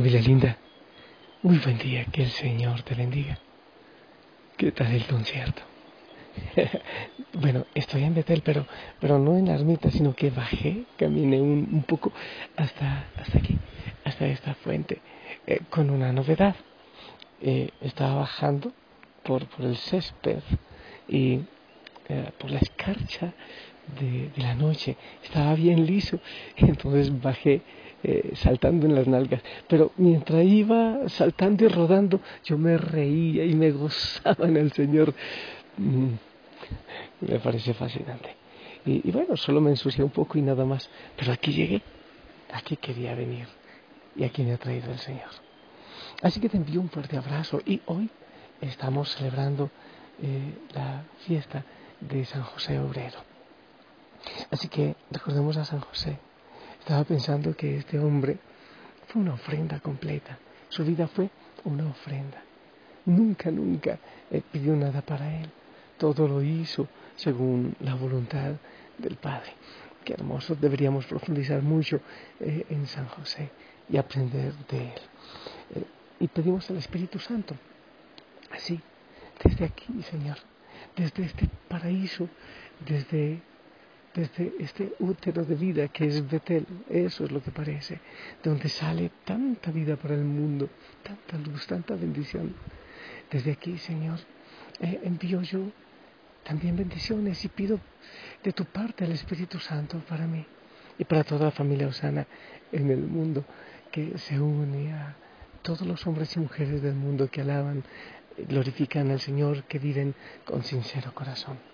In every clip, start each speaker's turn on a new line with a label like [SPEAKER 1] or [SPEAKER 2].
[SPEAKER 1] Familia linda, muy buen día, que el Señor te bendiga. ¿Qué tal el concierto? bueno, estoy en Betel, pero, pero no en la ermita, sino que bajé, caminé un, poco hasta, hasta aquí, hasta esta fuente, eh, con una novedad. Eh, estaba bajando por, por el césped y eh, por la escarcha de, de, la noche, estaba bien liso, entonces bajé eh, saltando en las nalgas. Pero mientras iba saltando y rodando, yo me reía y me gozaba en el Señor. Mm, me parece fascinante. Y, bueno, solo me ensucié un poco y nada más. Pero aquí llegué, aquí quería venir y aquí me ha traído el Señor. Así que te envío un fuerte abrazo y hoy estamos celebrando eh, la fiesta de San José Obrero. Así que recordemos a San José, estaba pensando que este hombre fue una ofrenda completa. Su vida fue una ofrenda. Nunca, nunca eh, pidió nada para él. Todo lo hizo según la voluntad del Padre. Qué hermoso. Deberíamos profundizar mucho eh, en San José y aprender de él. Eh, y pedimos al Espíritu Santo. Así, desde aquí, Señor, desde este paraíso, desde desde este útero de vida que es Betel, eso es lo que parece, donde sale tanta vida para el mundo, tanta luz, tanta bendición. Desde aquí, Señor, eh, envío yo también bendiciones y pido de tu parte el Espíritu Santo para mí y para toda la familia Osana en el mundo que se une a todos los hombres y mujeres del mundo que alaban, glorifican al Señor, que viven con sincero corazón.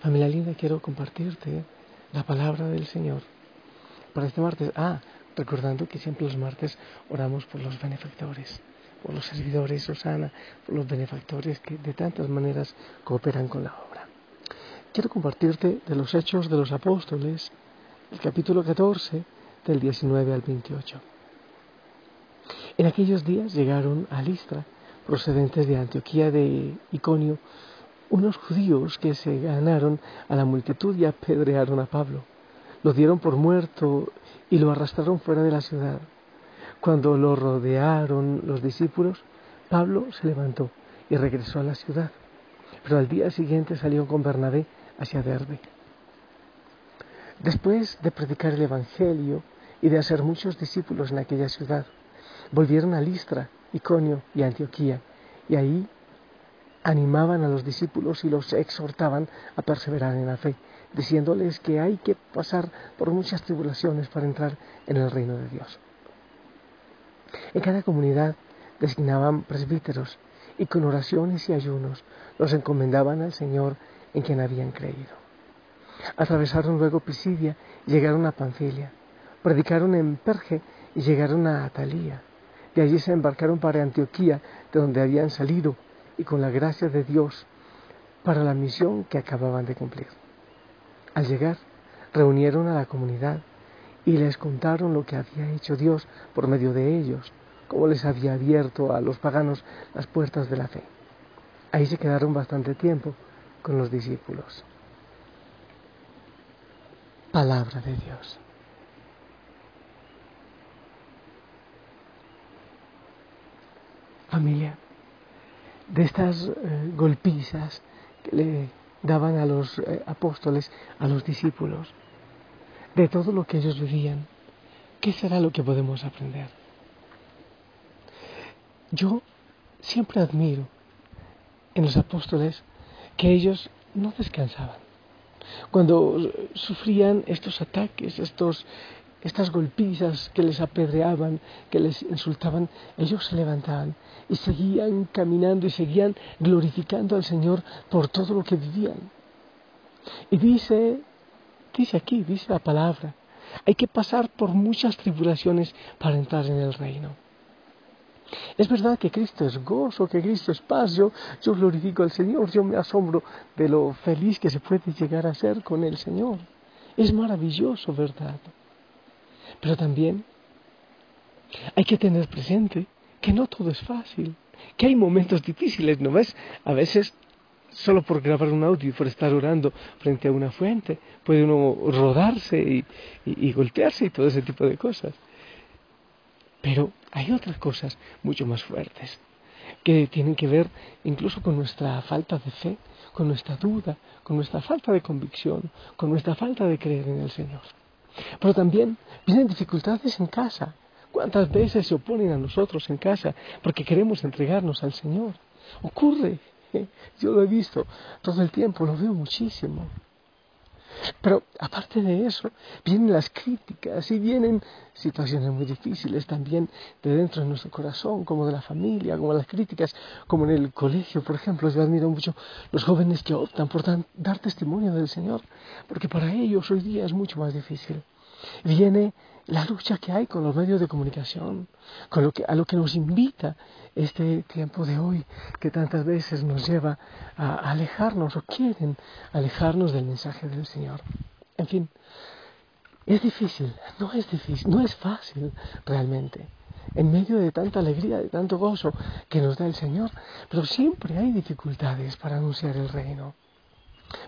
[SPEAKER 1] Familia linda, quiero compartirte la palabra del Señor para este martes. Ah, recordando que siempre los martes oramos por los benefactores, por los servidores, Osana, por los benefactores que de tantas maneras cooperan con la obra. Quiero compartirte de los Hechos de los Apóstoles, el capítulo 14, del 19 al 28. En aquellos días llegaron a Listra, procedentes de Antioquía de Iconio, unos judíos que se ganaron a la multitud y apedrearon a Pablo. Lo dieron por muerto y lo arrastraron fuera de la ciudad. Cuando lo rodearon los discípulos, Pablo se levantó y regresó a la ciudad. Pero al día siguiente salió con Bernabé hacia Derbe. Después de predicar el Evangelio y de hacer muchos discípulos en aquella ciudad, volvieron a Listra, Iconio y Antioquía, y ahí animaban a los discípulos y los exhortaban a perseverar en la fe, diciéndoles que hay que pasar por muchas tribulaciones para entrar en el reino de Dios. En cada comunidad designaban presbíteros y con oraciones y ayunos los encomendaban al Señor en quien habían creído. Atravesaron luego Pisidia y llegaron a Panfilia. Predicaron en Perge y llegaron a Atalía. De allí se embarcaron para Antioquía, de donde habían salido y con la gracia de Dios para la misión que acababan de cumplir. Al llegar, reunieron a la comunidad y les contaron lo que había hecho Dios por medio de ellos, cómo les había abierto a los paganos las puertas de la fe. Ahí se quedaron bastante tiempo con los discípulos. Palabra de Dios. Familia, de estas eh, golpizas que le daban a los eh, apóstoles, a los discípulos, de todo lo que ellos vivían, ¿qué será lo que podemos aprender? Yo siempre admiro en los apóstoles que ellos no descansaban. Cuando sufrían estos ataques, estos estas golpizas que les apedreaban, que les insultaban, ellos se levantaban y seguían caminando y seguían glorificando al Señor por todo lo que vivían. Y dice, dice aquí, dice la palabra, hay que pasar por muchas tribulaciones para entrar en el reino. Es verdad que Cristo es gozo, que Cristo es paz. Yo, yo glorifico al Señor, yo me asombro de lo feliz que se puede llegar a ser con el Señor. Es maravilloso, ¿verdad? Pero también hay que tener presente que no todo es fácil, que hay momentos difíciles, ¿no ves? A veces solo por grabar un audio y por estar orando frente a una fuente, puede uno rodarse y, golpearse y todo ese tipo de cosas. Pero hay otras cosas mucho más fuertes que tienen que ver incluso con nuestra falta de fe, con nuestra duda, con nuestra falta de convicción, con nuestra falta de creer en el Señor. Pero también vienen dificultades en casa. ¿Cuántas veces se oponen a nosotros en casa porque queremos entregarnos al Señor? Ocurre, ¿eh? yo lo he visto todo el tiempo, lo veo muchísimo. Pero aparte de eso, vienen las críticas y vienen situaciones muy difíciles también de dentro de nuestro corazón, como de la familia, como las críticas, como en el colegio, por ejemplo. Yo admiro mucho los jóvenes que optan por dar testimonio del Señor, porque para ellos hoy día es mucho más difícil. Viene la lucha que hay con los medios de comunicación, con lo que, a lo que nos invita este tiempo de hoy, que tantas veces nos lleva a alejarnos o quieren alejarnos del mensaje del Señor. En fin, es difícil, no es difícil, no es fácil realmente, en medio de tanta alegría, de tanto gozo que nos da el Señor, pero siempre hay dificultades para anunciar el reino.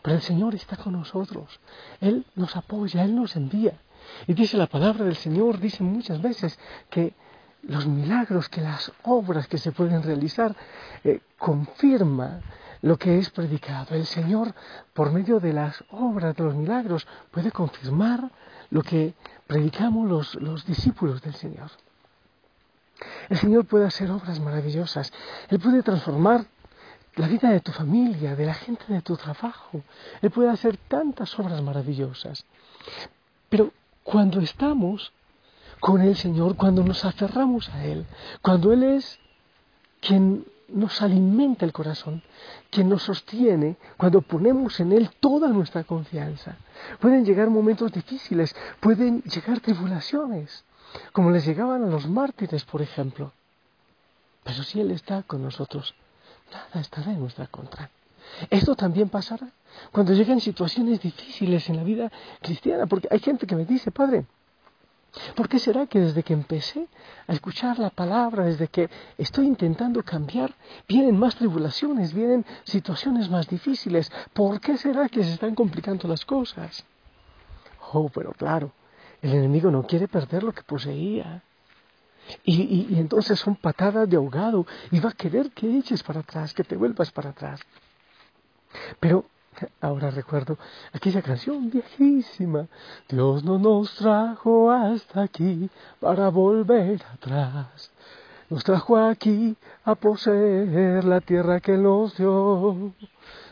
[SPEAKER 1] Pero el Señor está con nosotros, Él nos apoya, Él nos envía. Y dice la palabra del Señor, dice muchas veces que los milagros, que las obras que se pueden realizar, eh, confirma lo que es predicado. El Señor, por medio de las obras, de los milagros, puede confirmar lo que predicamos los, los discípulos del Señor. El Señor puede hacer obras maravillosas. Él puede transformar la vida de tu familia, de la gente de tu trabajo. Él puede hacer tantas obras maravillosas. Pero cuando estamos con el Señor, cuando nos aferramos a Él, cuando Él es quien nos alimenta el corazón, quien nos sostiene, cuando ponemos en Él toda nuestra confianza. Pueden llegar momentos difíciles, pueden llegar tribulaciones, como les llegaban a los mártires, por ejemplo. Pero si Él está con nosotros, nada estará en nuestra contra. Esto también pasará cuando llegan situaciones difíciles en la vida cristiana, porque hay gente que me dice, Padre, ¿por qué será que desde que empecé a escuchar la palabra, desde que estoy intentando cambiar, vienen más tribulaciones, vienen situaciones más difíciles? ¿Por qué será que se están complicando las cosas? Oh, pero claro, el enemigo no quiere perder lo que poseía. Y, y, entonces son patadas de ahogado y va a querer que eches para atrás, que te vuelvas para atrás. Pero ahora recuerdo aquella canción viejísima. Dios no nos trajo hasta aquí para volver atrás. Nos trajo aquí a poseer la tierra que nos dio.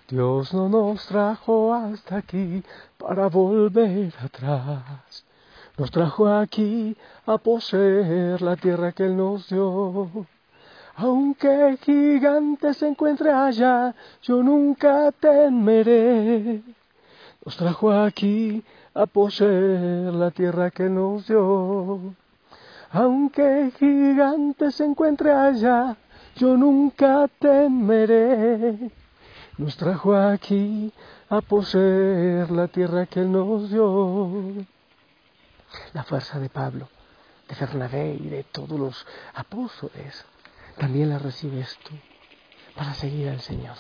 [SPEAKER 1] Dios no nos trajo hasta aquí para volver atrás. Nos trajo aquí a poseer la tierra que Él nos dio. Aunque gigante se encuentre allá, yo nunca temeré. Nos trajo aquí a poseer la tierra que nos dio. Aunque gigante se encuentre allá, yo nunca temeré. Nos trajo aquí a poseer la tierra que nos dio. La fuerza de Pablo, de Bernabé y de todos los apóstoles también la recibes tú para seguir al Señor.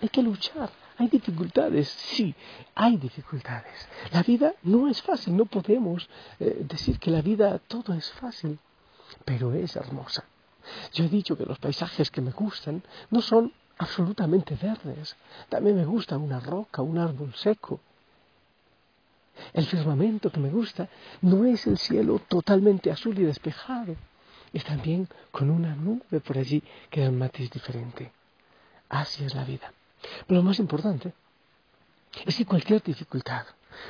[SPEAKER 1] Hay que luchar, hay dificultades, sí, hay dificultades. La vida no es fácil, no podemos eh, decir que la vida todo es fácil, pero es hermosa. Yo he dicho que los paisajes que me gustan no son absolutamente verdes, también me gusta una roca, un árbol seco. El firmamento que me gusta no es el cielo totalmente azul y despejado, es también con una nube por allí que da un matiz diferente. Así es la vida. Pero lo más importante es que cualquier dificultad,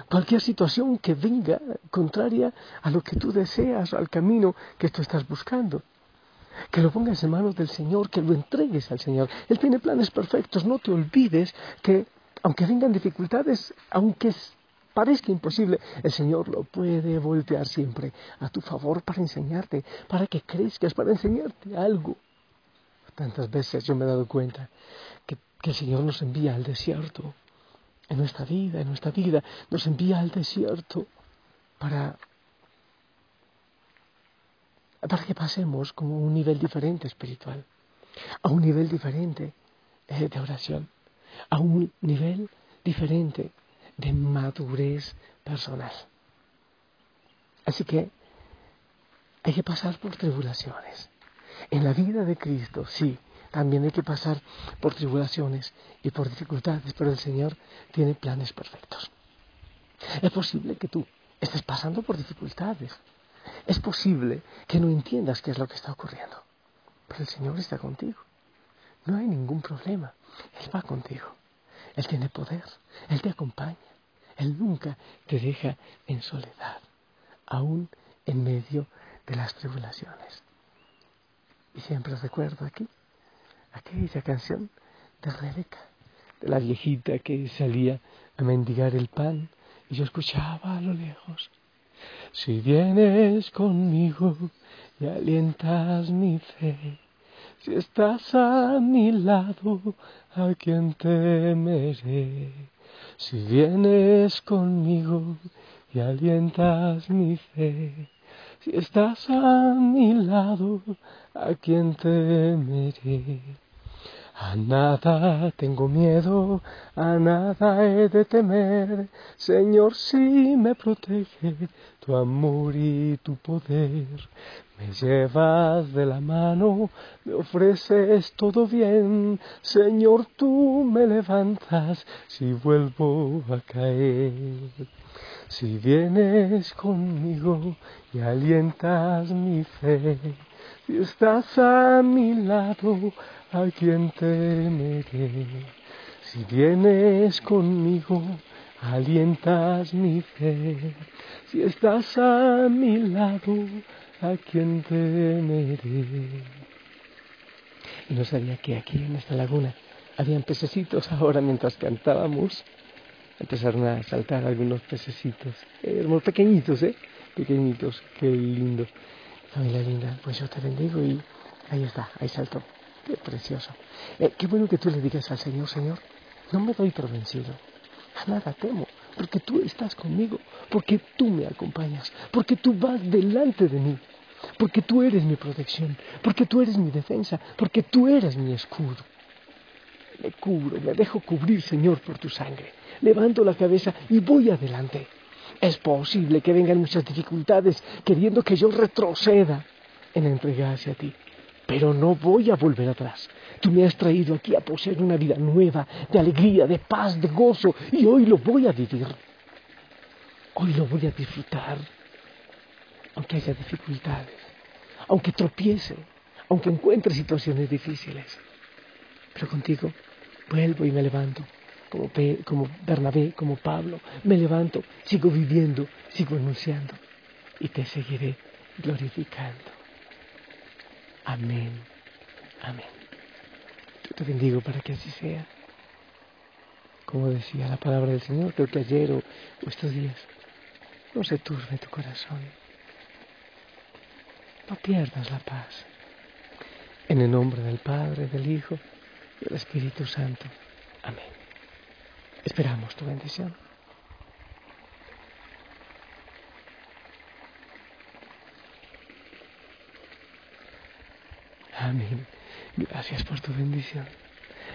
[SPEAKER 1] Cualquier situación que venga contraria a lo que tú deseas, al camino que tú estás buscando. Que lo pongas en manos del Señor, que lo entregues al Señor. Él tiene planes perfectos. No te olvides que, aunque vengan dificultades, aunque parezca imposible, el Señor lo puede voltear siempre a tu favor para enseñarte, para que crezcas, para enseñarte algo. Tantas veces yo me he dado cuenta que, el Señor nos envía al desierto en nuestra vida, en nuestra vida, nos envía al desierto para, para que pasemos como un nivel diferente espiritual, a un nivel diferente eh, de oración, a un nivel diferente de madurez personal. Así que hay que pasar por tribulaciones. En la vida de Cristo, sí, también hay que pasar por tribulaciones y por dificultades, pero el Señor tiene planes perfectos. Es posible que tú estés pasando por dificultades. Es posible que no entiendas qué es lo que está ocurriendo. Pero el Señor está contigo. No hay ningún problema. Él va contigo. Él tiene poder. Él te acompaña. Él nunca te deja en soledad, aún en medio de las tribulaciones. Y siempre recuerdo aquí aquella canción de Rebeca, de la viejita que salía a mendigar el pan y yo escuchaba a lo lejos. Si vienes conmigo y alientas mi fe, si estás a mi lado, ¿a quien temeré? Si vienes conmigo y alientas mi fe, si estás a mi lado, ¿a quién temeré? A nada tengo miedo, a nada he de temer, Señor, si me protege tu amor y tu poder. Me llevas de la mano, me ofreces todo bien, Señor, tú me levantas si vuelvo a caer. Si vienes conmigo y alientas mi fe, si estás a mi lado, ¿a quién temeré? Si vienes conmigo, alientas mi fe. Si estás a mi lado, ¿a quién temeré? Y no sabía que aquí en esta laguna habían pececitos ahora mientras cantábamos. Empezaron a saltar algunos pececitos, eh, pequeñitos, ¿eh? Pequeñitos, qué lindo. Familia linda, pues yo te bendigo y ahí está, ahí saltó. Qué precioso. Eh, qué bueno que tú le digas al Señor, Señor, no me doy por vencido. A nada temo, porque tú estás conmigo, porque tú me acompañas, porque tú vas delante de mí, porque tú eres mi protección, porque tú eres mi defensa, porque tú eres mi escudo. Me cubro, me dejo cubrir, Señor, por tu sangre. Levanto la cabeza y voy adelante. Es posible que vengan muchas dificultades queriendo que yo retroceda en entregarse a ti. Pero no voy a volver atrás. Tú me has traído aquí a poseer una vida nueva, de alegría, de paz, de gozo, y hoy lo voy a vivir. Hoy lo voy a disfrutar, aunque haya dificultades, aunque tropiece, aunque encuentre situaciones difíciles. Pero contigo vuelvo y me levanto como, Bernabé, como Pablo, me levanto, sigo viviendo, sigo anunciando y te seguiré glorificando. Amén, amén. Yo te bendigo para que así sea. Como decía la palabra del Señor, creo que ayer o, estos días, no se turbe tu corazón. No pierdas la paz. En el nombre del Padre, del Hijo y del Espíritu Santo. Amén. Esperamos tu bendición. Amén. Gracias por tu bendición.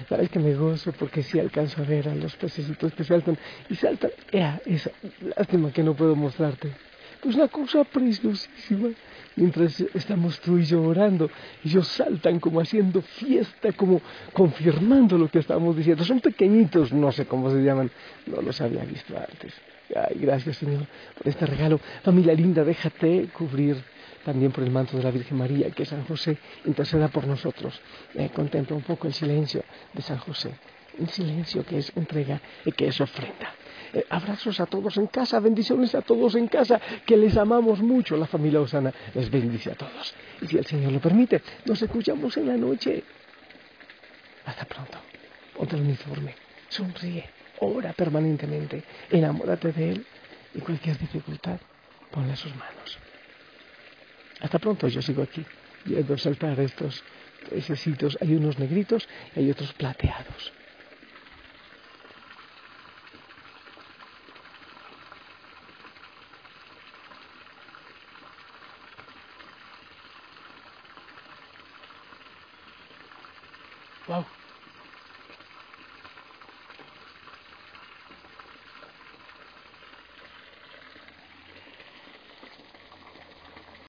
[SPEAKER 1] Sabes que me gozo porque sí alcanzo a ver a los pececitos que saltan y saltan. Ea, esa lástima que no puedo mostrarte. Es una cosa preciosísima. Mientras estamos tú y yo orando, ellos saltan como haciendo fiesta, como confirmando lo que estamos diciendo. Son pequeñitos, no sé cómo se llaman, no los había visto antes. Ay, gracias Señor por este regalo. Familia linda, déjate cubrir también por el manto de la Virgen María, que San José interceda por nosotros. Eh, contempla un poco el silencio de San José, un silencio que es entrega y que es ofrenda. Eh, abrazos a todos en casa, bendiciones a todos en casa, que les amamos mucho. La familia Osana les bendice a todos. Y si el Señor lo permite, nos escuchamos en la noche. Hasta pronto. Ponte el uniforme. Sonríe. Ora permanentemente. Enamórate de Él. Y cualquier dificultad, ponle sus manos. Hasta pronto, yo sigo aquí, viendo saltar estos pececitos. Hay unos negritos y hay otros plateados.